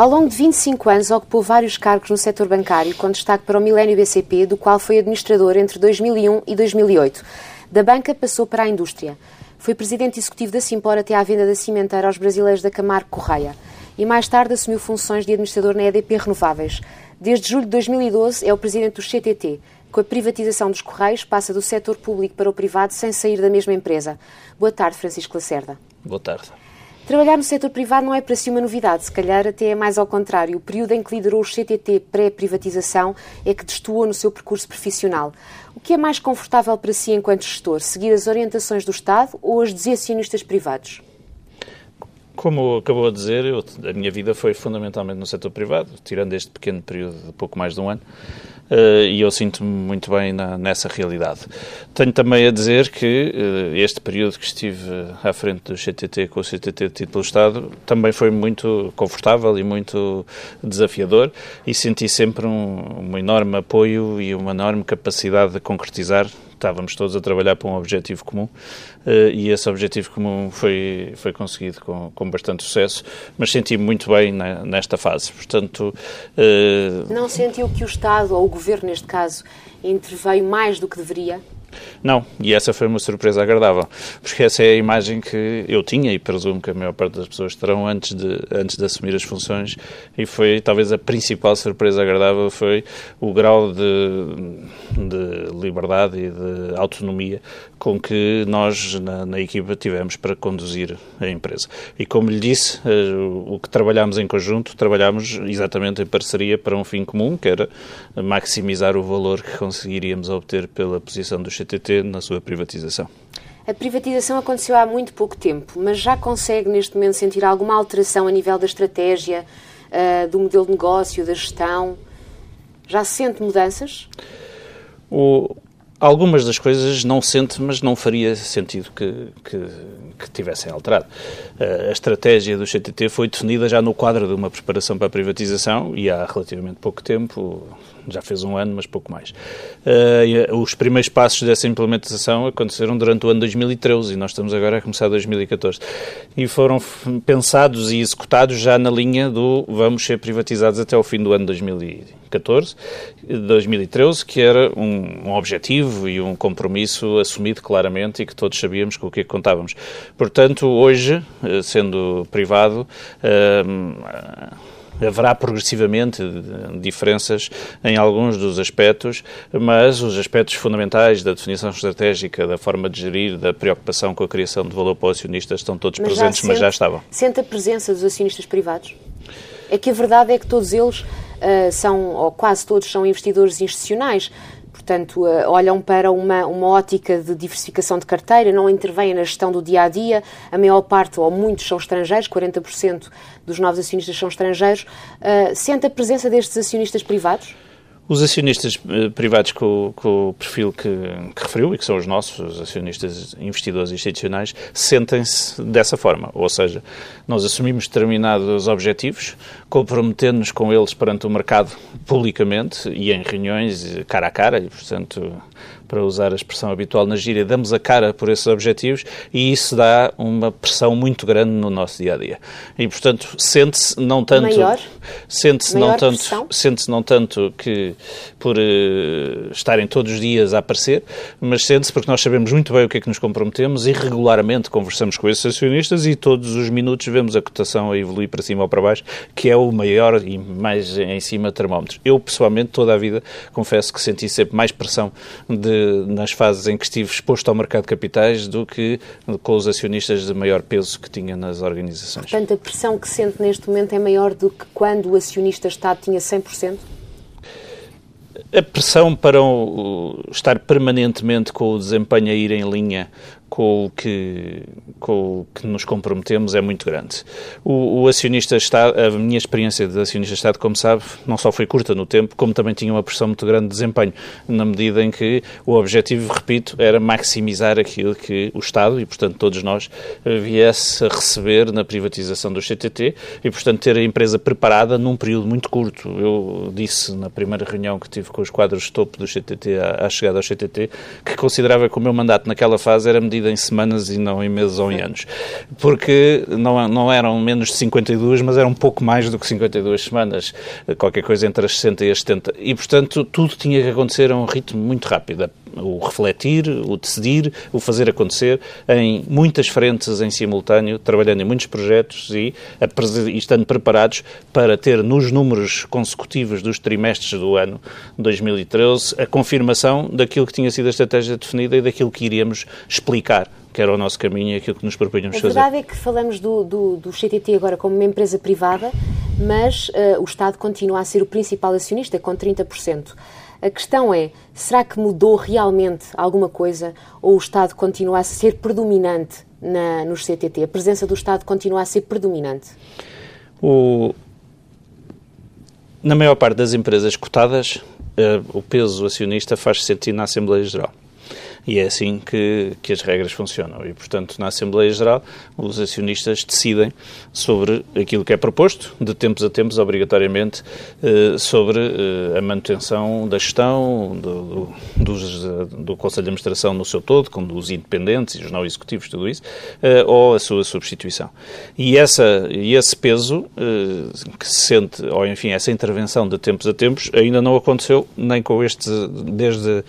Ao longo de 25 anos, ocupou vários cargos no setor bancário, com destaque para o Milênio BCP, do qual foi administrador entre 2001 e 2008. Da banca passou para a indústria. Foi presidente executivo da Simpor até à venda da cimenteira aos brasileiros da Camargo Correia. E mais tarde assumiu funções de administrador na EDP Renováveis. Desde julho de 2012 é o presidente do CTT. Com a privatização dos Correios, passa do setor público para o privado sem sair da mesma empresa. Boa tarde, Francisco Lacerda. Boa tarde. Trabalhar no setor privado não é para si uma novidade, se calhar até é mais ao contrário. O período em que liderou o CTT pré-privatização é que destoou no seu percurso profissional. O que é mais confortável para si enquanto gestor? Seguir as orientações do Estado ou as dos acionistas privados? Como acabou de dizer, eu, a minha vida foi fundamentalmente no setor privado, tirando este pequeno período de pouco mais de um ano, uh, e eu sinto-me muito bem na, nessa realidade. Tenho também a dizer que uh, este período que estive à frente do CTT com o CTT de título Estado também foi muito confortável e muito desafiador e senti sempre um, um enorme apoio e uma enorme capacidade de concretizar estávamos todos a trabalhar para um objetivo comum uh, e esse objetivo comum foi, foi conseguido com, com bastante sucesso, mas senti-me muito bem na, nesta fase. Portanto. Uh... Não sentiu que o Estado, ou o Governo neste caso, interveio mais do que deveria? Não, e essa foi uma surpresa agradável, porque essa é a imagem que eu tinha e presumo que a maior parte das pessoas terão antes de, antes de assumir as funções e foi talvez a principal surpresa agradável foi o grau de, de liberdade e de autonomia com que nós na, na equipa tivemos para conduzir a empresa. E como lhe disse, eh, o que trabalhámos em conjunto, trabalhámos exatamente em parceria para um fim comum, que era maximizar o valor que conseguiríamos obter pela posição dos CTT na sua privatização. A privatização aconteceu há muito pouco tempo, mas já consegue neste momento sentir alguma alteração a nível da estratégia, uh, do modelo de negócio, da gestão? Já sente mudanças? O, algumas das coisas não sente, mas não faria sentido que, que, que tivessem alterado. Uh, a estratégia do CTT foi definida já no quadro de uma preparação para a privatização e há relativamente pouco tempo, já fez um ano, mas pouco mais. Uh, os primeiros passos dessa implementação aconteceram durante o ano 2013 e nós estamos agora a começar 2014. E foram pensados e executados já na linha do vamos ser privatizados até o fim do ano 2014, 2013, que era um, um objetivo e um compromisso assumido claramente e que todos sabíamos com o que é contávamos. Portanto, hoje, eh, sendo privado, eh, haverá progressivamente diferenças em alguns dos aspectos, mas os aspectos fundamentais da definição estratégica, da forma de gerir, da preocupação com a criação de valor para os acionistas estão todos mas presentes, sente, mas já estavam. Sente a presença dos acionistas privados? É que a verdade é que todos eles uh, são, ou quase todos, são investidores institucionais portanto, eh, olham para uma, uma ótica de diversificação de carteira, não intervêm na gestão do dia a dia. A maior parte, ou muitos, são estrangeiros, 40% dos novos acionistas são estrangeiros. Uh, sente a presença destes acionistas privados? Os acionistas eh, privados com, com o perfil que, que, referiu, e que são os nossos, os acionistas investidores institucionais, sentem-se dessa forma. Ou seja, nós assumimos determinados objetivos, comprometendo-nos com eles perante o mercado publicamente e em reuniões cara a cara, e, portanto, para usar a expressão habitual na gíria, damos a cara por esses objetivos e isso dá uma pressão muito grande no nosso dia a dia. E portanto, sente-se não tanto sente-se não tanto sente-se não tanto que por uh, estarem todos os dias a aparecer, mas sente-se porque nós sabemos muito bem o que é que nos comprometemos e regularmente conversamos com esses acionistas e todos os minutos vemos a cotação a evoluir para cima ou para baixo, que é o maior e mais em cima termómetro. Eu pessoalmente toda a vida confesso que senti sempre mais pressão de nas fases em que estive exposto ao mercado de capitais do que com os acionistas de maior peso que tinha nas organizações. Portanto, a pressão que sente neste momento é maior do que quando o acionista Estado tinha 100%? A pressão para o, estar permanentemente com o desempenho a ir em linha com o que, com o que nos comprometemos é muito grande. O, o acionista Estado, a minha experiência de acionista Estado, como sabe, não só foi curta no tempo, como também tinha uma pressão muito grande de desempenho, na medida em que o objetivo, repito, era maximizar aquilo que o Estado, e portanto todos nós, viesse a receber na privatização do CTT e portanto ter a empresa preparada num período muito curto. Eu disse na primeira reunião que tive com os quadros topo do CTT à, à chegada ao CTT que considerava que o meu mandato naquela fase era medir definida em semanas e não em meses ou em anos. Porque não, não eram menos de 52, mas eram um pouco mais do que 52 semanas, qualquer coisa entre as 60 e as 70. E, portanto, tudo tinha que acontecer a um ritmo muito rápido o refletir, o decidir, o fazer acontecer em muitas frentes em simultâneo, trabalhando em muitos projetos e, e estando preparados para ter nos números consecutivos dos trimestres do ano 2013 a confirmação daquilo que tinha sido a estratégia definida e daquilo que iríamos explicar que era o nosso caminho e aquilo que nos propunhamos fazer. A verdade é que falamos do, do, do CTT agora como uma empresa privada, mas uh, o Estado continua a ser o principal acionista, com 30%. A questão é, será que mudou realmente alguma coisa ou o Estado continua a ser predominante na, nos CTT? A presença do Estado continua a ser predominante? O... Na maior parte das empresas cotadas, uh, o peso acionista faz-se sentir na Assembleia Geral. E é assim que, que as regras funcionam. E, portanto, na Assembleia Geral, os acionistas decidem sobre aquilo que é proposto, de tempos a tempos, obrigatoriamente, eh, sobre eh, a manutenção da gestão do, dos, do Conselho de Administração no seu todo, com os independentes e os não executivos, tudo isso, eh, ou a sua substituição. E, essa, e esse peso que se sente, ou enfim, essa intervenção de tempos a tempos, ainda não aconteceu nem com este, desde,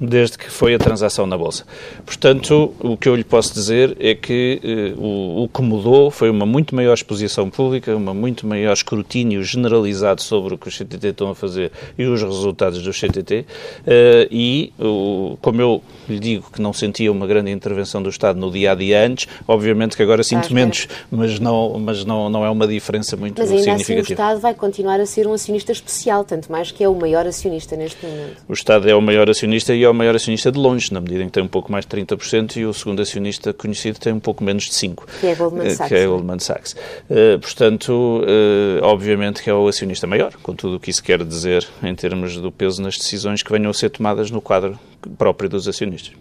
desde que foi a transação na Bolsa. Portanto, o que eu lhe posso dizer é que eh, o, o, que mudou foi uma muito maior exposição pública, uma muito maior escrutínio generalizado sobre o que os CTT estão a fazer e os resultados do CTT. Eh, e, o, como eu lhe digo que não sentia uma grande intervenção do Estado no dia a dia antes, obviamente que agora sinto menos, mas, não, mas não, não é uma diferença muito mas ainda significativa. Assim, o Estado vai continuar a ser um acionista especial, tanto mais que é o maior acionista neste momento. O Estado é o maior acionista e é o maior acionista de longe, na medida em que tem um pouco mais de 30% e o segundo acionista conhecido tem um pouco menos de 5%. Que é Goldman eh, Sachs. Que é Goldman Sachs. Uh, portanto, uh, obviamente que é o acionista maior, com tudo o que isso quer dizer em termos do peso nas decisões que venham a ser tomadas no quadro próprio dos acionistas.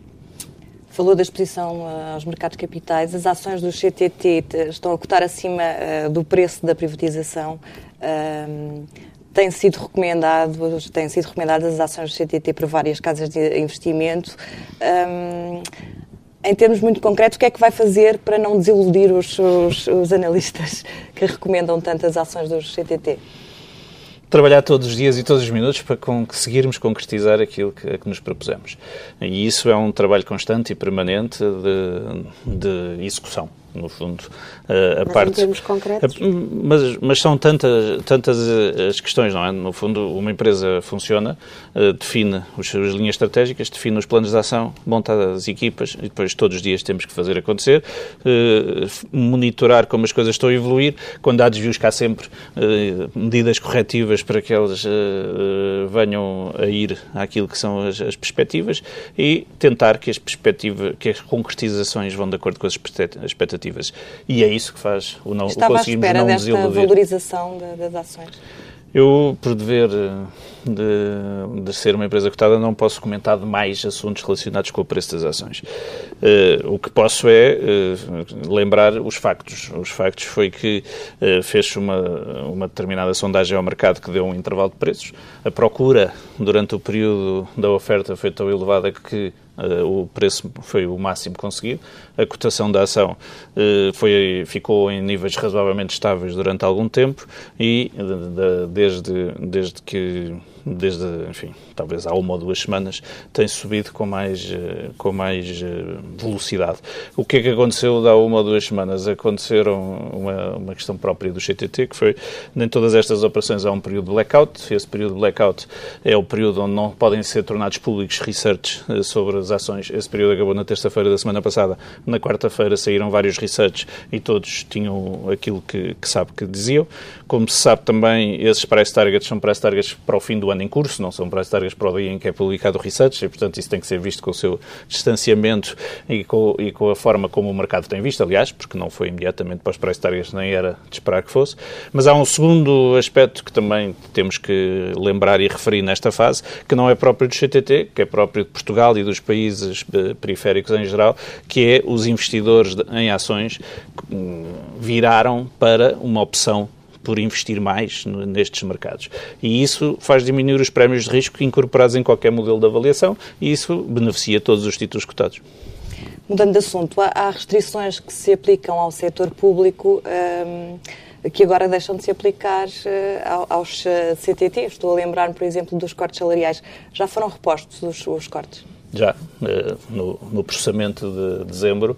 Falou da exposição aos mercados capitais. As ações do CTT estão a cotar acima do preço da privatização. Tem sido recomendado, têm sido recomendadas as ações do CTT por várias casas de investimento. Um, em termos muito concretos, o que é que vai fazer para não desiludir os, os, os analistas que recomendam tantas ações do CTT? trabalhar todos os dias e todos os minutos para conseguirmos concretizar aquilo que, que nos propusemos. E isso é um trabalho constante e permanente de, de execução no fundo. A, a mas parte, em termos concretos? A, mas, mas são tantas, tantas as questões, não é? No fundo, uma empresa funciona, define as suas linhas estratégicas, define os planos de ação, monta as equipas e depois todos os dias temos que fazer acontecer, monitorar como as coisas estão a evoluir, quando há desvios cá sempre medidas corretivas para que elas venham a ir àquilo que são as, as perspectivas e tentar que as perspectivas, que as concretizações vão de acordo com as expectativas expectativas. E é isso que faz o não Estava o conseguimos à espera não desta valorização das ações. Eu, por dever eh, de, de, ser uma empresa cotada, não posso comentar demais assuntos relacionados com o preço das ações. Uh, o que posso é uh, lembrar os factos. Os factos foi que uh, fez uma, uma determinada sondagem ao mercado que deu um intervalo de preços. A procura durante o período da oferta foi tão elevada que o preço foi o máximo conseguido. A cotação da ação uh, foi, ficou em níveis razoavelmente estáveis durante algum tempo e de, desde, desde que desde, enfim, talvez há uma ou duas semanas, tem subido com mais, eh, com mais eh, velocidade. O que é que aconteceu há uma ou duas semanas? Aconteceram uma, uma questão própria do CTT, que foi, nem todas estas operações há um período de blackout, esse período de blackout é o período onde não podem ser tornados públicos research eh, sobre as ações. Esse período acabou na terça-feira da semana passada. Na quarta-feira saíram vários research e todos tinham aquilo que, que sabe que diziam. Como se sabe também, esses price targets são price targets para o fim do ano em curso, não são targets para o dia em que é publicado o research, e portanto isso tem que ser visto com o seu distanciamento e com, e com a forma como o mercado tem visto, aliás, porque não foi imediatamente para os targets, nem era de esperar que fosse. Mas há um segundo aspecto que também temos que lembrar e referir nesta fase, que não é próprio do CTT, que é próprio de Portugal e dos países eh, periféricos em geral, que é os investidores em ações hum, viraram para uma opção por investir mais nestes mercados. E isso faz diminuir os prémios de risco incorporados em qualquer modelo de avaliação e isso beneficia todos os títulos cotados. Mudando de assunto, há, restrições que se aplicam ao setor público um, que agora deixam de se aplicar uh, aos CTT. Estou a lembrar, por exemplo, dos cortes salariais. Já foram repostos os, os cortes? Já. Uh, no, no processamento de dezembro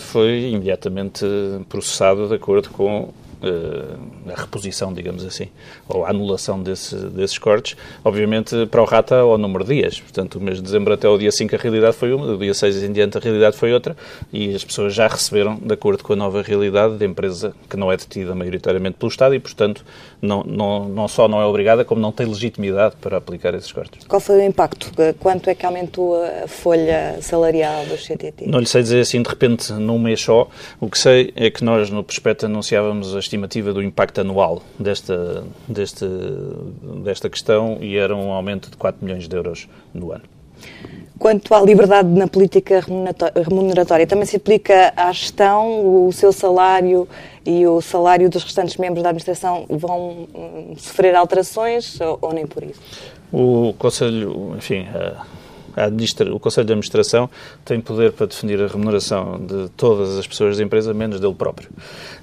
foi imediatamente processado de acordo com a reposição, digamos assim, ou a anulação desse, desses cortes, obviamente para o rata ao número de dias. Portanto, o mês de dezembro até o dia 5 a realidade foi uma, do dia 6 em diante a realidade foi outra, e as pessoas já receberam, de acordo com a nova realidade, da empresa que não é detida maioritariamente pelo Estado e, portanto, não, não, não só não é obrigada, como não tem legitimidade para aplicar esses cortes. Qual foi o impacto? Quanto é que aumentou a folha salarial do CTT? Não lhe sei dizer assim de repente num mês só. O que sei é que nós no prospecto anunciávamos as estimativa do impacto anual desta, desta, desta questão e era um aumento de 4 milhões de euros no ano. Quanto à liberdade na política remuneratória, também se aplica à gestão, o seu salário e o salário dos restantes membros da administração vão hum, sofrer alterações ou, ou nem por isso? O Conselho, enfim, o Conselho de Administração tem poder para definir a remuneração de todas as pessoas da empresa, menos dele próprio.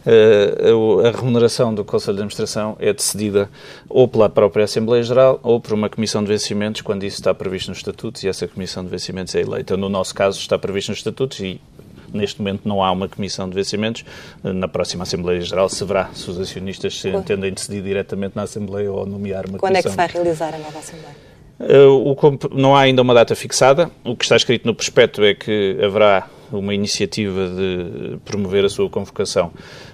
Uh, a remuneração do Conselho de Administração é decidida ou pela própria Assembleia Geral ou por uma comissão de vencimentos, quando isso está previsto nos estatutos e essa comissão de vencimentos é eleita. No nosso caso, está previsto nos estatutos e neste momento não há uma comissão de vencimentos. Na próxima Assembleia Geral se verá se os acionistas se entendem decidir diretamente na Assembleia ou nomear uma Quando comissão. Quando é que se vai realizar a nova Assembleia? Uh, não há ainda uma data fixada. O que está escrito no prospecto é que haverá uma iniciativa de promover a sua convocação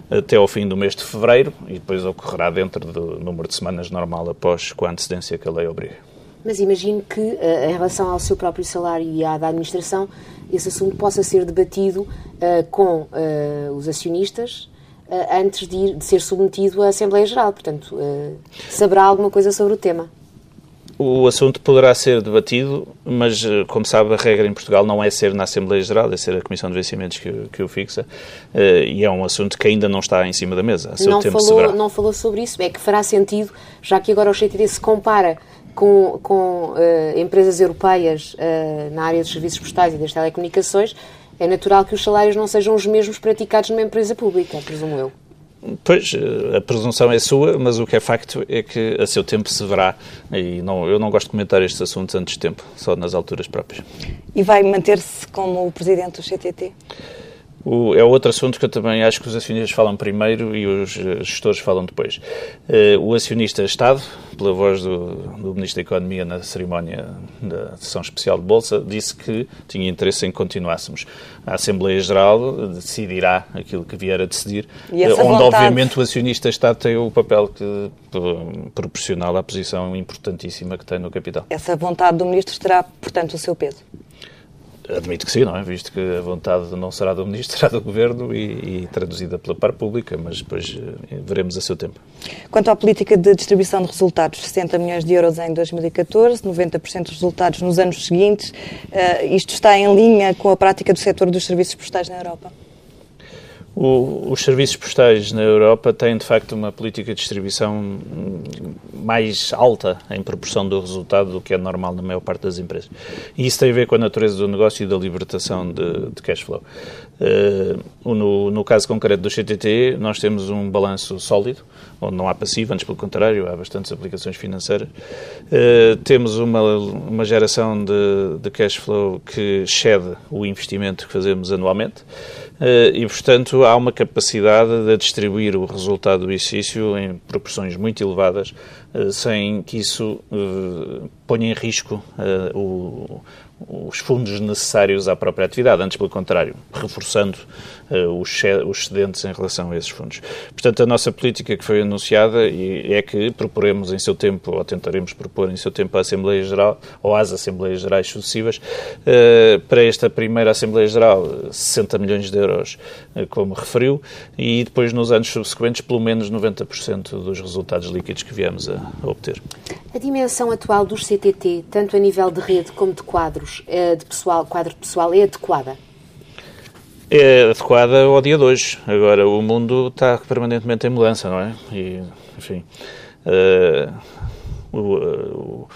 até ao fim do mês de fevereiro e depois ocorrerá dentro do número de semanas normal após com a antecedência que a lei obriga. Mas imagino que, uh, em relação ao seu próprio salário e à da administração, esse assunto possa ser debatido uh, com os acionistas antes de, ir, de, ser submetido à Assembleia Geral. Portanto, saberá alguma coisa sobre o tema. O assunto poderá ser debatido, mas, eh, como sabe, a regra em Portugal não é ser na Assembleia Geral, é ser a Comissão de Vencimentos que, que o fixa, uh, e é um assunto que ainda não está em cima da mesa. não, falou, não falou sobre isso, é que fará sentido, já que agora o CTD se compara com, com uh, empresas europeias uh, na área dos serviços postais e das telecomunicações, é natural que os salários não sejam os mesmos praticados numa empresa pública, presumo eu. Pois, eh, a presunção é sua, mas o que é facto é que a seu tempo se verá. E não, eu não gosto de comentar estes assuntos antes de tempo, só nas alturas próprias. E vai manter-se como o presidente do CTT? O, é outro assunto que eu também acho que os acionistas falam primeiro e os eh, gestores falam depois. Uh, o acionista-Estado, pela voz do, do, Ministro da Economia na cerimónia da sessão especial de Bolsa, disse que tinha interesse em continuássemos. A Assembleia Geral decidirá aquilo que vier a decidir, onde vontade... obviamente o acionista-Estado tem o papel que, proporcional à posição importantíssima que tem no capital. Essa vontade do Ministro terá, portanto, o seu peso? Admito que sim, não é? Visto que a vontade não será do Ministro, será do Governo e, e traduzida pela parte pública, mas depois eh, veremos a seu tempo. Quanto à política de distribuição de resultados, 60 milhões de euros em 2014, 90% dos resultados nos anos seguintes, uh, isto está em linha com a prática do setor dos serviços postais na Europa? O, os serviços postais na Europa têm, de facto, uma política de distribuição mais alta em proporção do resultado do que é normal na maior parte das empresas. E isso tem a ver com a natureza do negócio e da libertação de, de cash flow. Uh, no, no, caso concreto do CTT, nós temos um balanço sólido, onde não há passivo, antes pelo contrário, há bastantes aplicações financeiras. Uh, temos uma, uma geração de, de cash flow que excede o investimento que fazemos anualmente. Eh, e, portanto, há uma capacidade de distribuir o resultado do exercício em proporções muito elevadas, eh, sem que isso ponha em risco o, os fundos necessários à própria atividade, antes pelo contrário, reforçando uh, os, excedentes em relação a esses fundos. Portanto, a nossa política que foi anunciada é que proporemos em seu tempo, ou tentaremos propor em seu tempo à Assembleia Geral, ou às Assembleias Gerais sucessivas, uh, para esta primeira Assembleia Geral, 60 milhões de euros, uh, como referiu, e depois nos anos subsequentes, pelo menos 90% dos resultados líquidos que viemos a, obter. A dimensão atual dos CTT, tanto a nível de rede como de quadros, eh, de pessoal, quadro de pessoal, é adequada? É adequada ao dia de hoje. Agora, o mundo está permanentemente em mudança, não é? E, enfim, uh, o, uh,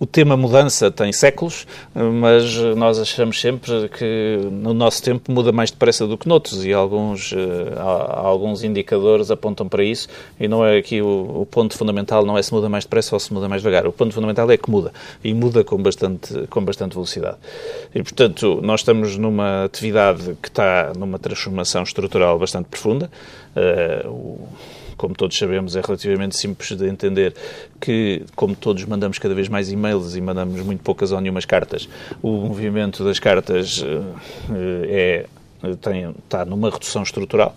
o tema mudança tem séculos, mas nós achamos sempre que no nosso tempo muda mais depressa do que noutros e alguns, eh, alguns indicadores apontam para isso e não é aqui o, o, ponto fundamental não é se muda mais depressa ou se muda mais devagar. O ponto fundamental é que muda e muda com bastante, com bastante velocidade. E, portanto, nós estamos numa atividade que está numa transformação estrutural bastante profunda. Uh, o, como todos sabemos, é relativamente simples de entender que, como todos mandamos cada vez mais e-mails e mandamos muito poucas ou nenhumas cartas, o movimento das cartas eh, é, tem, está numa redução estrutural.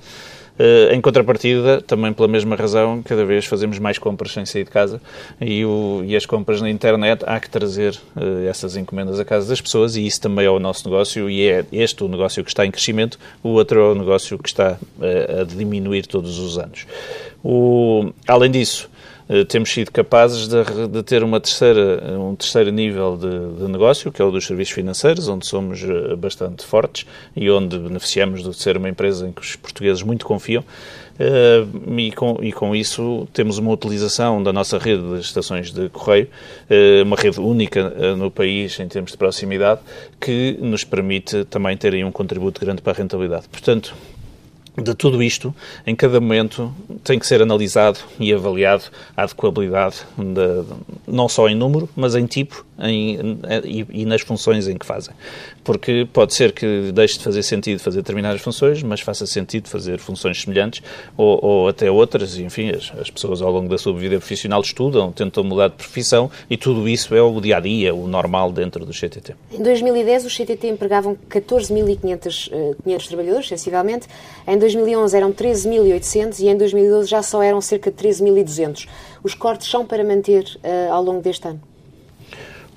Uh, em contrapartida, também pela mesma razão, cada vez fazemos mais compras sem sair de casa e, o, e as compras na internet há que trazer uh, essas encomendas à casa das pessoas e isso também é o nosso negócio e é este o negócio que está em crescimento, o outro é o negócio que está uh, a diminuir todos os anos. O, além disso, eh, temos sido capazes de, de, ter uma terceira, um terceiro nível de, de, negócio, que é o dos serviços financeiros, onde somos eh, bastante fortes e onde beneficiamos de ser uma empresa em que os portugueses muito confiam. E, com, e com isso temos uma utilização da nossa rede de estações de correio, uma rede única no país em termos de proximidade, que nos permite também terem um contributo grande para a rentabilidade. Portanto, de tudo isto, em cada momento, tem que ser analisado e avaliado a adequabilidade, de, não só em número, mas em tipo em, e, nas funções em que fazem. Porque pode ser que deixe de fazer sentido fazer determinadas funções, mas faça sentido fazer funções semelhantes ou, ou até outras. Enfim, as, as, pessoas ao longo da sua vida profissional estudam, tentam mudar de profissão e tudo isso é o dia a dia, o normal dentro do CTT. Em 2010, o CTT empregavam 14.500 uh, trabalhadores, sensivelmente. Em 2011 eram 13.800 e em 2012 já só eram cerca de 13.200. Os cortes são para manter uh, ao longo deste ano?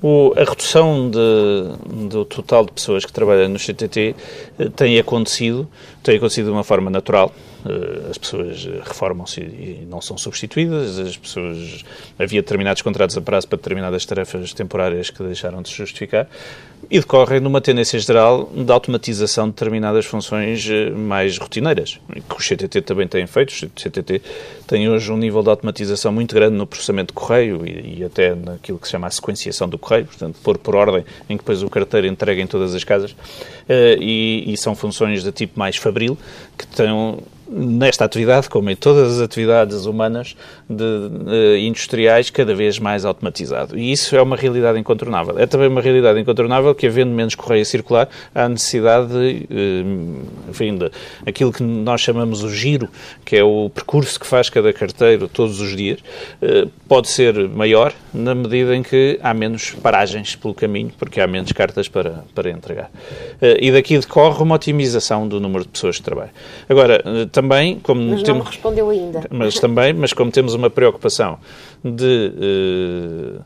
O, a redução de, do total de pessoas que trabalham no CTT eh, tem acontecido, tem acontecido de uma forma natural. Eh, as pessoas reformam-se e não são substituídas, as pessoas havia determinados contratos a prazo para determinadas tarefas temporárias que deixaram de se justificar e decorrem numa tendência geral de automatização de determinadas funções eh, mais rotineiras, que o CTT também tem feito. O CTT tem hoje um nível de automatização muito grande no processamento de correio e, e até naquilo que se chama a sequenciação do correio, portanto, pôr por ordem em que depois o carteiro entrega em todas as casas, uh, e, e, são funções de tipo mais fabril, que têm nesta atividade, como em todas as atividades humanas de, de, industriais, cada vez mais automatizado. E isso é uma realidade incontornável. É também uma realidade incontornável que, havendo menos correio circular, há necessidade de, eh, enfim, de aquilo que nós chamamos o giro, que é o percurso que faz cada carteiro todos os dias, eh, pode ser maior na medida em que há menos paragens pelo caminho, porque há menos cartas para, para entregar. Eh, e daqui decorre uma otimização do número de pessoas que trabalham. Agora, também, como mas temos, não respondeu ainda. Mas também, mas como temos uma preocupação de uh,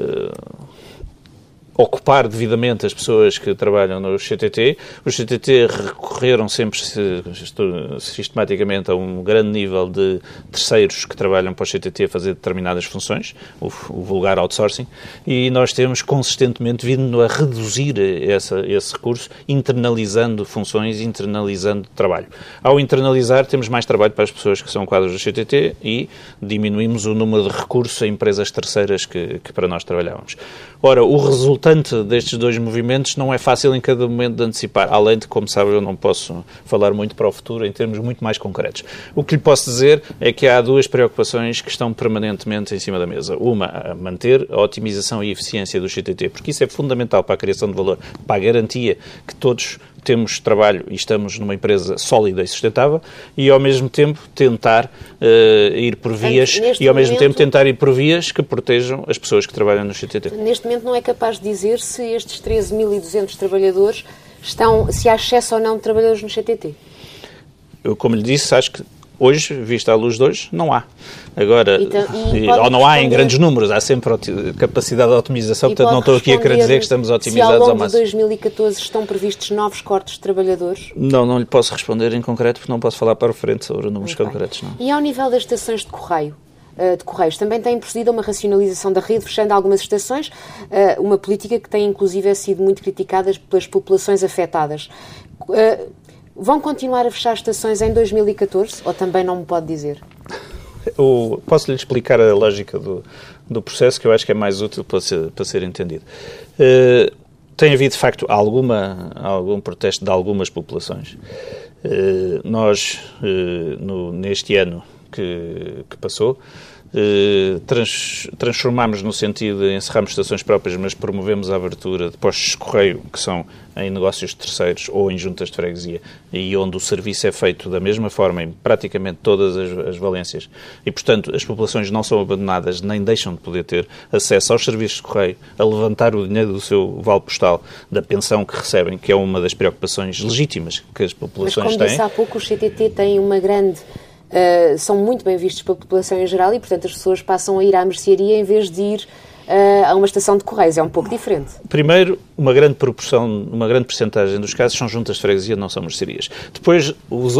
uh, ocupar devidamente as pessoas que trabalham no CTT. Os CTT recorreram sempre sistematicamente a um grande nível de terceiros que trabalham para o CTT a fazer determinadas funções, o, o vulgar outsourcing, e nós temos consistentemente vindo a reduzir essa, esse recurso, internalizando funções, internalizando trabalho. Ao internalizar, temos mais trabalho para as pessoas que são quadros do CTT e diminuímos o número de recursos a empresas terceiras que, que para nós trabalhávamos. Ora, o resultante destes dois movimentos não é fácil em cada momento de antecipar, além de, como sabe, eu não posso falar muito para o futuro em termos muito mais concretos. O que lhe posso dizer é que há duas preocupações que estão permanentemente em cima da mesa. Uma, manter a otimização e eficiência do CTT, porque isso é fundamental para a criação de valor, para a garantia que todos temos trabalho e estamos numa empresa sólida e sustentável e ao mesmo tempo tentar uh, ir por vias e ao mesmo tempo tentar ir por vias que protejam as pessoas que trabalham no CTT. Neste momento não é capaz de dizer se estes 13.200 trabalhadores estão, se há excesso ou não de trabalhadores no CTT. Eu, como lhe disse, acho que Hoje, vista à luz de hoje, não há. Agora, então, ou não há em grandes números, há sempre capacidade de otimização, portanto não estou aqui a querer dizer que estamos otimizados ao, ao máximo. Se ao longo de 2014 estão previstos novos cortes de trabalhadores? Não, não lhe posso responder em concreto, porque não posso falar para o frente sobre números Muito concretos. Não. E ao nível das estações de correio? Eh, de Correios. Também tem procedido a uma racionalização da rede, fechando algumas estações, eh, uma política que tem inclusive sido muito criticada pelas populações afetadas. Eh, Vão continuar a fechar estações em 2014 ou também não me pode dizer? Posso lhe explicar a lógica do, do processo que eu acho que é mais útil para ser, para ser entendido. Uh, tem havido, de facto, alguma, algum protesto de algumas populações. Uh, nós, uh, no, neste ano que, que passou, trans, transformámos no sentido de encerrarmos estações próprias, mas promovemos a abertura de postos de correio, que são em negócios de terceiros ou em juntas de freguesia, e onde o serviço é feito da mesma forma em praticamente todas as, as valências. E, portanto, as populações não são abandonadas, nem deixam de poder ter acesso aos serviços de correio, a levantar o dinheiro do seu vale postal, da pensão que recebem, que é uma das preocupações legítimas que as populações mas, como têm. Disse há pouco, o CTT tem uma grande uh, são muito bem vistos pela população em geral e, portanto, as pessoas passam a ir à mercearia em vez de ir uh, a uma estação de correios. É um pouco diferente. Primeiro, uma grande proporção, uma grande percentagem dos casos são juntas de freguesia, não são mercearias. Depois,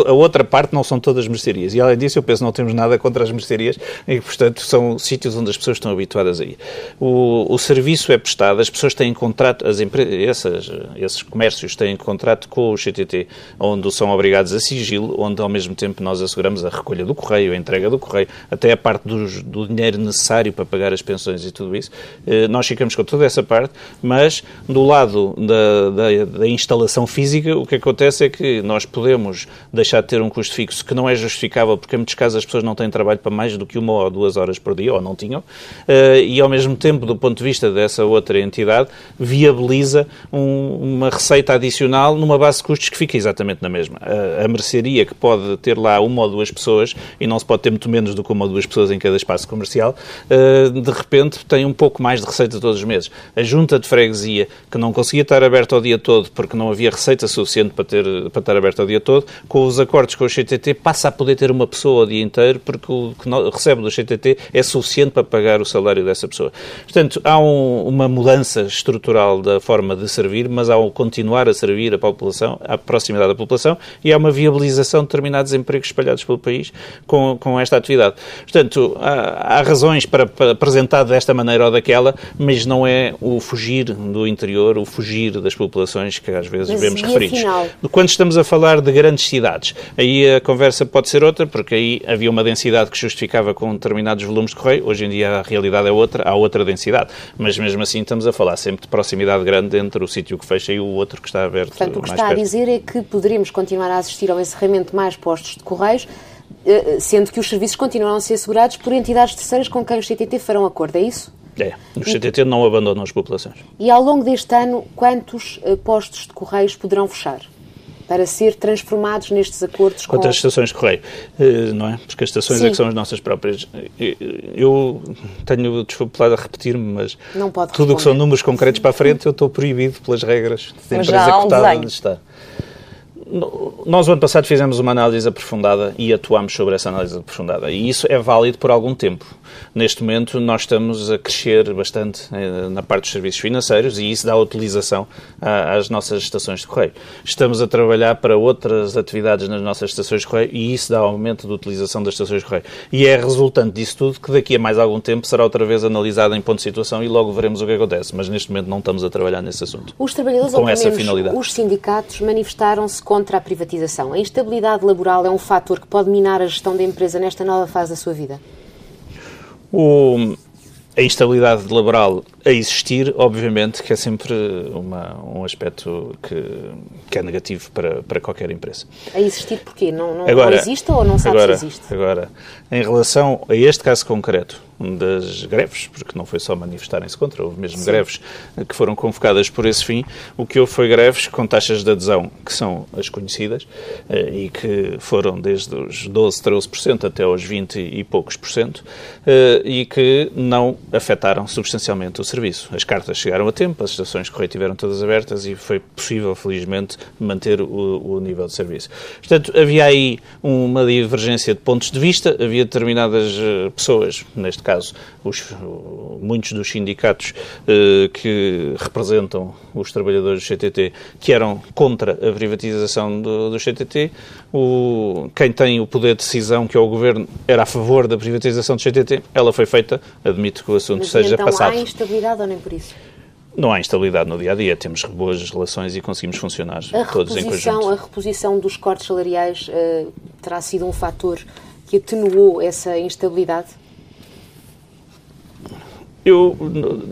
a outra parte não são todas mercearias. E além disso, eu penso que não temos nada contra as mercearias e, portanto, são sítios onde as pessoas estão habituadas a ir. O, o serviço é prestado, as pessoas têm contrato, as essas, esses comércios têm contrato com o CTT, onde são obrigados a sigilo, onde ao mesmo tempo nós asseguramos a recolha do correio, a entrega do correio, até a parte do, do dinheiro necessário para pagar as pensões e tudo isso. Eh, nós ficamos com toda essa parte, mas do lado da, da, da, instalação física, o que acontece é que nós podemos deixar de ter um custo fixo que não é justificável, porque em muitos casos as pessoas não têm trabalho para mais do que uma ou duas horas por dia, ou não tinham, eh, e ao mesmo tempo, do ponto de vista dessa outra entidade, viabiliza um, uma receita adicional numa base de custos que fica exatamente na mesma. A, a mercearia, que pode ter lá uma ou duas pessoas, e não se pode ter muito menos do que uma ou duas pessoas em cada espaço comercial, eh, de repente tem um pouco mais de receita todos os meses. A junta de freguesia, que não conseguia estar aberto ao dia todo porque não havia receita suficiente para, ter, para estar aberto ao dia todo, com os acordos com o CTT passa a poder ter uma pessoa o dia inteiro porque o que recebe do CTT é suficiente para pagar o salário dessa pessoa. Portanto, há um, uma mudança estrutural da forma de servir, mas há um continuar a servir a população, a proximidade da população e há uma viabilização de determinados empregos espalhados pelo país com, com esta atividade. Portanto, há, há razões para, para apresentar desta maneira ou daquela, mas não é o fugir do interior, o fugir das populações que às vezes Mas vemos referidos. Afinal... Quando estamos a falar de grandes cidades, aí a conversa pode ser outra, porque aí havia uma densidade que justificava com determinados volumes de correio, hoje em dia a realidade é outra, há outra densidade. Mas mesmo assim estamos a falar sempre de proximidade grande entre o sítio que fecha e o outro que está aberto. Portanto, o que está perto. a dizer é que poderíamos continuar a assistir ao encerramento de mais postos de correios, sendo que os serviços continuam a ser assegurados por entidades terceiras com quem os CTT farão acordo, é isso? É, o CTT não abandona as populações. E ao longo deste ano, quantos uh, postos de correios poderão fechar? Para ser transformados nestes acordos com... Quantas estações de correio, não é? Porque as estações é que são as nossas próprias. Eu tenho dificuldade a repetir-me, mas tudo o que são números concretos para a frente eu estou proibido pelas regras da empresa cotada de estar. Nós, o ano passado, fizemos uma análise aprofundada e atuámos sobre essa análise aprofundada. E isso é válido por algum tempo. Neste momento, nós estamos a crescer bastante eh, na parte dos serviços financeiros e isso dá utilização às nossas estações de correio. Estamos a trabalhar para outras atividades nas nossas estações de correio e isso dá aumento de utilização das estações de correio. E é resultante disso tudo que daqui a mais algum tempo será outra vez analisada em ponto de situação e logo veremos o que acontece. Mas neste momento não estamos a trabalhar nesse assunto. Os trabalhadores, com ou essa finalidade. os sindicatos, manifestaram-se contra a privatização. A instabilidade laboral é um fator que pode minar a gestão da empresa nesta nova fase da sua vida? O, a instabilidade laboral a existir, obviamente, que é sempre uma, um aspecto que, que é negativo para, para qualquer empresa. A existir porquê? Não, não, agora, não existe ou não sabe agora, se existe? Agora, em relação a este caso concreto, das greves, porque não foi só manifestarem-se contra, houve mesmo Sim. greves que foram convocadas por esse fim. O que houve foi greves com taxas de adesão que são as conhecidas eh, e que foram desde os 12, 13% até aos 20 e poucos por cento eh, e que não afetaram substancialmente o serviço. As cartas chegaram a tempo, as estações de correio tiveram todas abertas e foi possível, felizmente, manter o, o nível de serviço. Portanto, havia aí uma divergência de pontos de vista, havia determinadas eh, pessoas, neste caso, caso, os, muitos dos sindicatos eh, que representam os trabalhadores do CTT, que eram contra a privatização do, do CTT, o, quem tem o poder de decisão, que é o Governo, era a favor da privatização do CTT, ela foi feita, admito que o assunto Mas, seja então, passado. há instabilidade ou nem por isso? Não há instabilidade no dia a dia, temos boas relações e conseguimos funcionar a todos em conjunto. A reposição dos cortes salariais uh, terá sido um fator que atenuou essa instabilidade? Eu,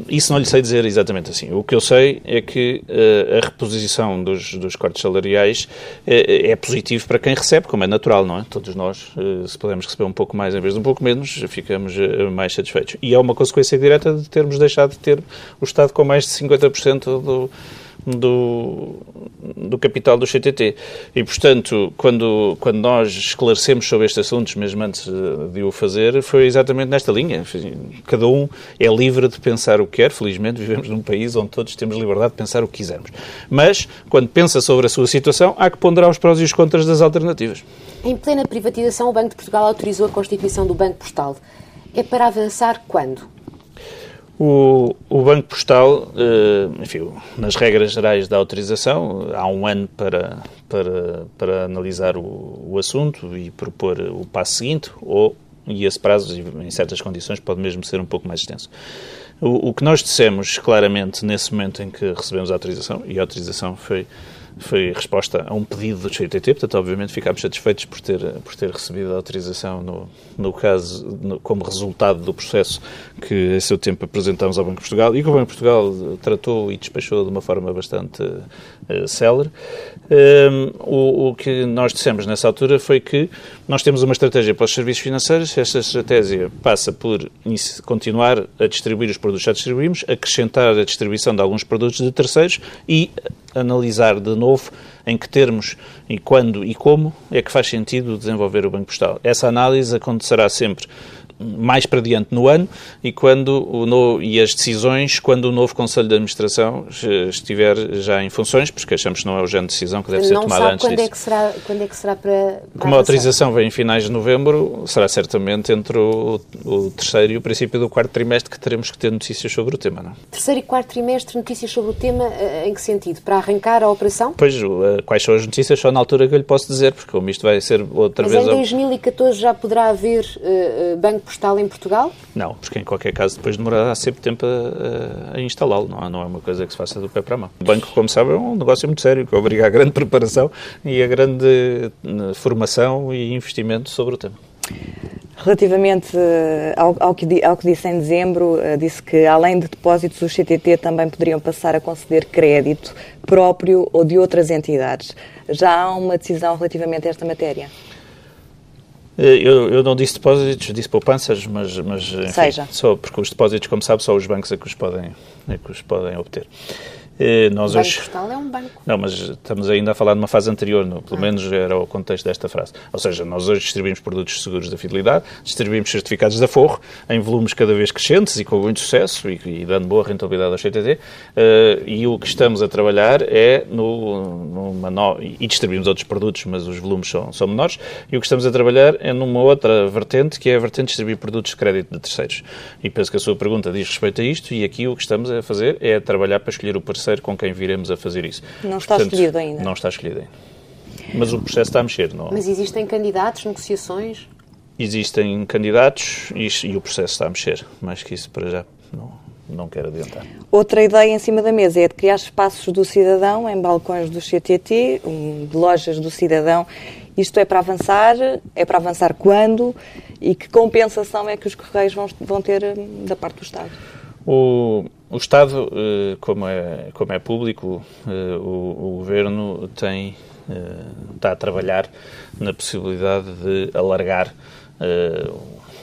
isso não lhe sei dizer exatamente assim. O que eu sei é que uh, a reposição dos, dos cortes salariais uh, é positivo para quem recebe, como é natural, não é? Todos nós, uh, se pudermos receber um pouco mais em vez de um pouco menos, ficamos mais satisfeitos. E é uma consequência direta de termos deixado de ter o Estado com mais de 50% do do, do capital do CTT. E, portanto, quando, quando nós esclarecemos sobre estes assuntos, mesmo antes de o fazer, foi exatamente nesta linha. Cada um é livre de pensar o que quer. Felizmente, vivemos num país onde todos temos liberdade de pensar o que quisermos. Mas, quando pensa sobre a sua situação, há que ponderar os prós e os contras das alternativas. Em plena privatização, o Banco de Portugal autorizou a constituição do Banco Postal. É para avançar quando? O, o, Banco Postal, eh, enfim, nas regras gerais da autorização, há um ano para, para, para analisar o, o assunto e propor o passo seguinte, ou, e esse prazo, em certas condições, pode mesmo ser um pouco mais extenso. O, o que nós dissemos claramente nesse momento em que recebemos a autorização, e a autorização foi foi resposta a um pedido do CTT, portanto, obviamente, ficámos satisfeitos por ter, por ter recebido a autorização no, no caso, no, como resultado do processo que, a seu tempo, apresentámos ao Banco de Portugal e que o Banco de Portugal tratou e despachou de uma forma bastante uh, célere. Um, o, o, que nós dissemos nessa altura foi que nós temos uma estratégia para os serviços financeiros, esta estratégia passa por continuar a distribuir os produtos que já distribuímos, acrescentar a distribuição de alguns produtos de terceiros e analisar de novo em que termos e quando e como é que faz sentido desenvolver o Banco Postal. Essa análise acontecerá sempre mais para diante no ano e, quando o no, e as decisões quando o novo Conselho de Administração estiver já em funções, porque achamos que não é urgente decisão que deve não ser tomada antes quando disso. É que será, quando é que será para, para Como a autorização vem em finais de novembro, será certamente entre o, o, terceiro e o princípio do quarto trimestre que teremos que ter notícias sobre o tema. Não? É? Terceiro e quarto trimestre, notícias sobre o tema, eh, em que sentido? Para arrancar a operação? Pois, eh, quais são as notícias só na altura que eu lhe posso dizer, porque como isto vai ser outra Mas vez... Mas em 2014 já poderá haver uh, Banco Postal em Portugal? Não, porque em qualquer caso depois demorará sempre tempo a, a instalá-lo, não, é, não é uma coisa que se faça do pé para a mão. O banco, como sabe, é um negócio muito sério, que obriga a grande preparação e a grande eh, formação e investimento sobre o tema. Relativamente eh, ao, ao, que, ao, que, disse em dezembro, eh, disse que além de depósitos, os CTT também poderiam passar a conceder crédito próprio ou de outras entidades. Já há uma decisão relativamente a esta matéria? Eh, eu, eu, não disse depósitos, disse poupanças, mas, mas enfim, Seja. Só, porque os depósitos, como sabe, só os bancos é que os podem, é que os podem obter. Eh, nós o hoje... Postal é um banco. Não, mas estamos ainda a falar de uma fase anterior, no, pelo ah. menos era o contexto desta frase. Ou seja, nós hoje distribuímos produtos seguros da fidelidade, distribuímos certificados da Forro, em volumes cada vez crescentes e com muito sucesso e, e dando boa rentabilidade ao CTT. Uh, eh, e o que estamos a trabalhar é no, numa no... e distribuímos outros produtos, mas os volumes são, são menores. E o que estamos a trabalhar é numa outra vertente, que é a vertente de distribuir produtos de crédito de terceiros. E penso que a sua pergunta diz respeito a isto, e aqui o que estamos a fazer é trabalhar para escolher o parceiro parceiro com quem viremos a fazer isso. Não está Portanto, escolhido ainda. Não está escolhido ainda. Mas o processo está a mexer. Não... Mas existem candidatos, negociações? Existem candidatos e, e o processo está a mexer. Mais que isso para já não, não quero adiantar. Outra ideia em cima da mesa é de criar espaços do cidadão em balcões do CTT, de lojas do cidadão. Isto é para avançar? É para avançar quando? E que compensação é que os Correios vão, vão ter hum, da parte do Estado? O, o Estado, eh, como é, como é público, eh, o, o Governo tem, eh, está a trabalhar na possibilidade de alargar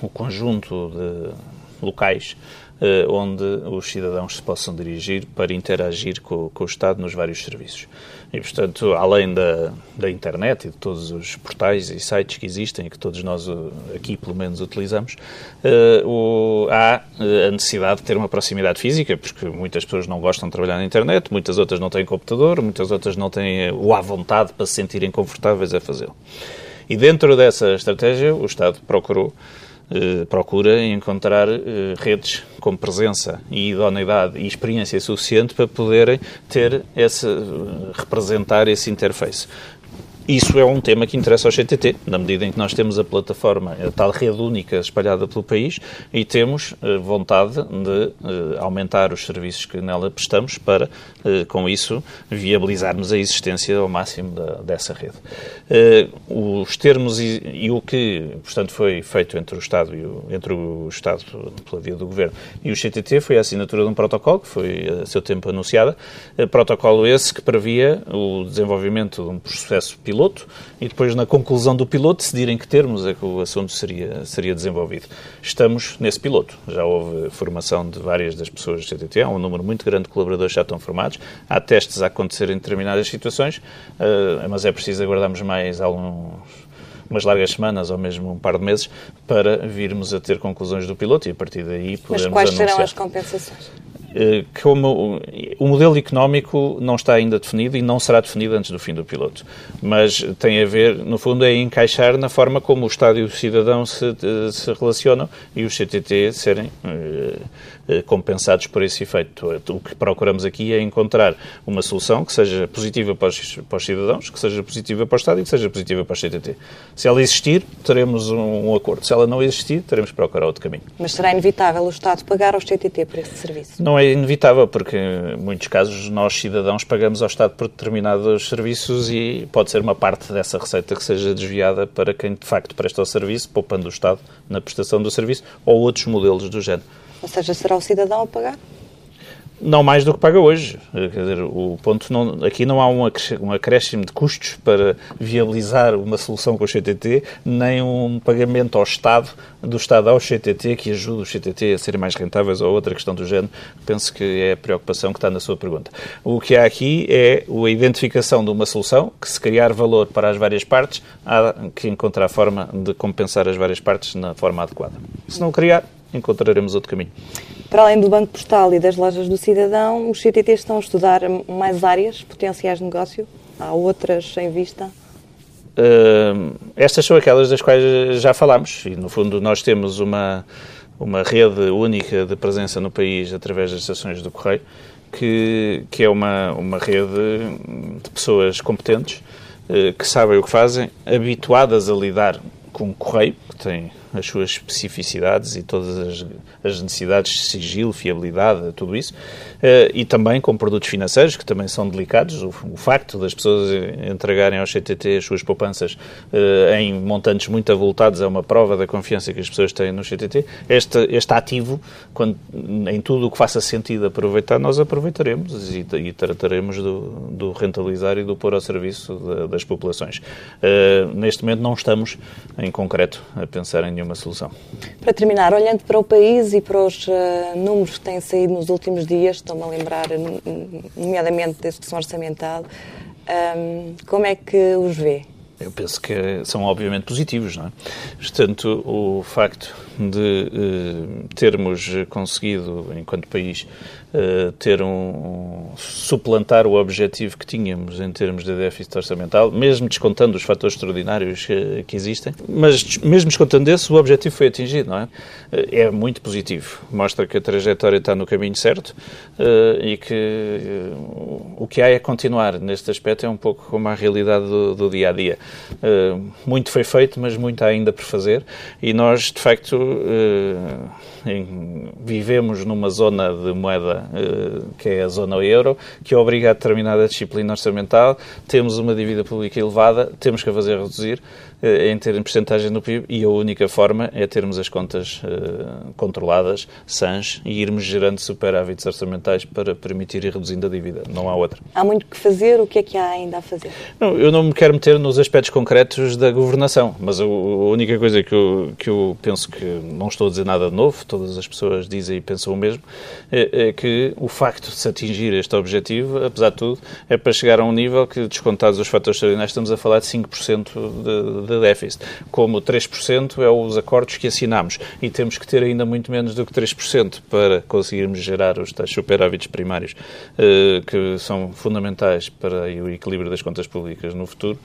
o conjunto de locais onde os cidadãos se possam dirigir para interagir com, com o Estado nos vários serviços. E, portanto, além da, da internet e de todos os portais e sites que existem e que todos nós uh, aqui, pelo menos, utilizamos, uh, o, há a necessidade de ter uma proximidade física, porque muitas pessoas não gostam de trabalhar na internet, muitas outras não têm computador, muitas outras não têm o à vontade para se sentirem confortáveis a fazê-lo. E dentro dessa estratégia, o Estado procurou eh, procura encontrar eh, redes com presença e idoneidade e experiência suficiente para poderem ter esse, representar esse interface. Isso é um tema que interessa ao CTT, na medida em que nós temos a plataforma, a tal rede única espalhada pelo país e temos uh, vontade de uh, aumentar os serviços que nela prestamos para, uh, com isso, viabilizarmos a existência ao máximo da, dessa rede. os termos e, e, o que, portanto, foi feito entre o Estado e o, entre o Estado pela via do Governo e o CTT foi a assinatura de um protocolo que foi a seu tempo anunciada, protocolo esse que previa o desenvolvimento de um processo piloto piloto e depois, na conclusão do piloto, decidir em que termos é que o assunto seria, seria desenvolvido. Estamos nesse piloto. Já houve formação de várias das pessoas do CTT, há um número muito grande de colaboradores já estão formados, há testes a acontecer em determinadas situações, uh, mas é preciso aguardarmos mais alguns umas largas semanas ou mesmo um par de meses para virmos a ter conclusões do piloto e a partir daí podermos Mas quais anunciar. serão as compensações? Eh, como o modelo económico não está ainda definido e não será definido antes do fim do piloto. Mas tem a ver, no fundo, é encaixar na forma como o Estado e o cidadão se, eh, se relacionam e os CTT serem uh, compensados por esse efeito. O que procuramos aqui é encontrar uma solução que seja positiva para os, para os cidadãos, que seja positiva para o Estado e que seja positiva para os CTT. Se ela existir, teremos um, um acordo. Se ela não existir, teremos que procurar outro caminho. Mas será inevitável o Estado pagar aos CTT por esse serviço? Não é inevitável, porque em muitos casos nós, cidadãos, pagamos ao Estado por determinados serviços e pode ser uma parte dessa receita que seja desviada para quem de facto presta o serviço, poupando o Estado na prestação do serviço ou outros modelos do género. Ou seja, será o cidadão a pagar? não mais do que paga hoje. Quer dizer, o ponto não, aqui não há um acréscimo de custos para viabilizar uma solução com o CTT, nem um pagamento ao Estado, do Estado ao CTT, que ajude o CTT a serem mais rentáveis, ou outra questão do género. Penso que é a preocupação que está na sua pergunta. O que há aqui é a identificação de uma solução, que se criar valor para as várias partes, há que encontrar a forma de compensar as várias partes na forma adequada. Se não criar, encontraremos outro caminho. Para além do Banco Postal e das lojas do cidadão, os CTT estão a estudar mais áreas potenciais de negócio? Há outras em vista? Uh, estas são aquelas das quais já falámos e, no fundo, nós temos uma, uma rede única de presença no país através das estações do Correio, que, que é uma, uma rede de pessoas competentes uh, que sabem o que fazem, habituadas a lidar com o Correio, que tem as suas especificidades e todas as, as necessidades de sigilo, fiabilidade, tudo isso, uh, e também com produtos financeiros, que também são delicados. O, o facto das pessoas entregarem ao CTT as suas poupanças uh, em montantes muito avultados é uma prova da confiança que as pessoas têm no CTT. Este, este ativo, quando, em tudo o que faça sentido aproveitar, nós aproveitaremos e, e trataremos do, do, rentabilizar e do pôr ao serviço das populações. Uh, neste momento não estamos, em concreto, a pensar em nenhum uma solução. Para terminar, olhando para o país e para os uh, números que têm saído nos últimos dias, estou-me a lembrar, nomeadamente deste questão orçamental, um, ehm, como é que os vê? Eu penso que são obviamente positivos, não é? Portanto, o facto de uh, termos conseguido, enquanto país, uh, ter um, um, suplantar o objetivo que tínhamos em termos de déficit orçamental, mesmo descontando os fatores extraordinários que, que existem, mas mesmo descontando esse, o objetivo foi atingido, não é? Uh, é muito positivo. Mostra que a trajetória está no caminho certo e que o que há é continuar neste aspecto, é um pouco como a realidade do, do dia a dia. muito foi feito, mas muito há ainda por fazer e nós, de facto, uh, em, vivemos numa zona de moeda uh, que é a zona euro, que obriga a determinada disciplina orçamental, temos uma dívida pública elevada, temos que a fazer reduzir em termos de porcentagem do PIB e a única forma é termos as contas controladas, sãs, e irmos gerando superávites orçamentais para permitir ir reduzindo a dívida. Não há outra. Há muito que fazer, o que é que há ainda a fazer? Não, eu não me quero meter nos aspectos concretos da governação, mas a, a única coisa que eu, que eu penso que não estou a dizer nada de novo, todas as pessoas dizem e pensam o mesmo, é, é, que o facto de se atingir este objetivo, apesar de tudo, é para chegar a um nível que, descontados os fatores extraordinários, estamos a falar de 5% de, de déficit, como 3% é os acordos que assinamos. E temos que ter ainda muito menos do que 3% para conseguirmos gerar os superávites primários eh, que são fundamentais para o equilíbrio das contas públicas no futuro,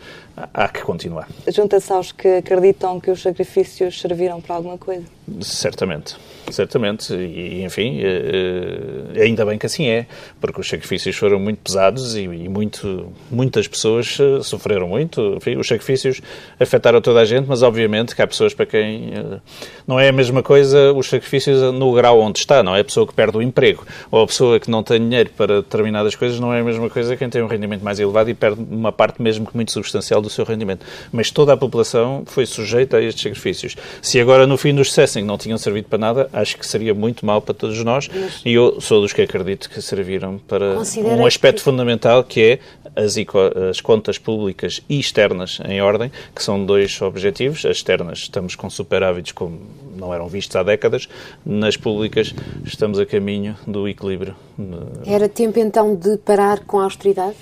há que continuar. Junta-se aos que acreditam que os sacrifícios serviram para alguma coisa? Certamente. Certamente, e enfim, eh, eh, ainda bem que assim é, porque os sacrifícios foram muito pesados e, muito, muitas pessoas eh, sofreram muito. Enfim, os sacrifícios afetaram toda a gente, mas obviamente que há pessoas para quem não é a mesma coisa os sacrifícios no grau onde está, não é a pessoa que perde o emprego ou a pessoa que não tem dinheiro para determinadas coisas, não é a mesma coisa quem tem um rendimento mais elevado e perde uma parte mesmo que muito substancial do seu rendimento. Mas toda a população foi sujeita a estes sacrifícios. Se agora no fim dos cessem não tinham servido para nada, acho que seria muito mal para todos nós Mas... e eu sou dos que acredito que serviram para Considera um aspecto que... fundamental que é as, as, contas públicas e externas em ordem, que são dois objetivos. As externas estamos com superávites como não eram vistos há décadas, nas públicas estamos a caminho do equilíbrio. Era tempo então de parar com a austeridade?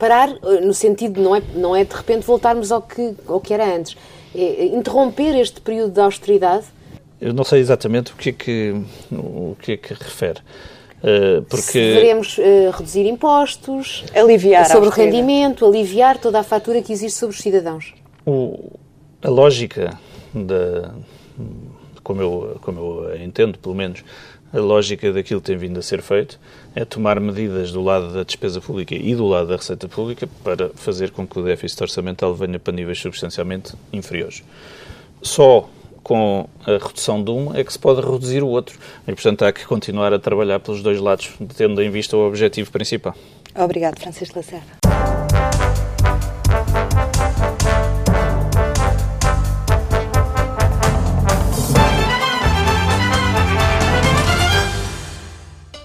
Parar eh, no sentido, não é, não é de repente voltarmos ao que, ao que era antes, é interromper este período de austeridade eu não sei exatamente o que é que, o que, é que refere. Uh, porque... Deveremos uh, reduzir impostos, aliviar sobre o rendimento, aliviar toda a fatura que existe sobre os cidadãos. O, a lógica da, como eu, como eu entendo, pelo menos, a lógica daquilo que tem vindo a ser feito é tomar medidas do lado da despesa pública e do lado da receita pública para fazer com que o déficit orçamental venha para níveis substancialmente inferiores. Só com a redução de um é que se pode reduzir o outro. E, portanto, há que continuar a trabalhar pelos dois lados, tendo em vista o objetivo principal. Obrigado, Francisco Lacerda.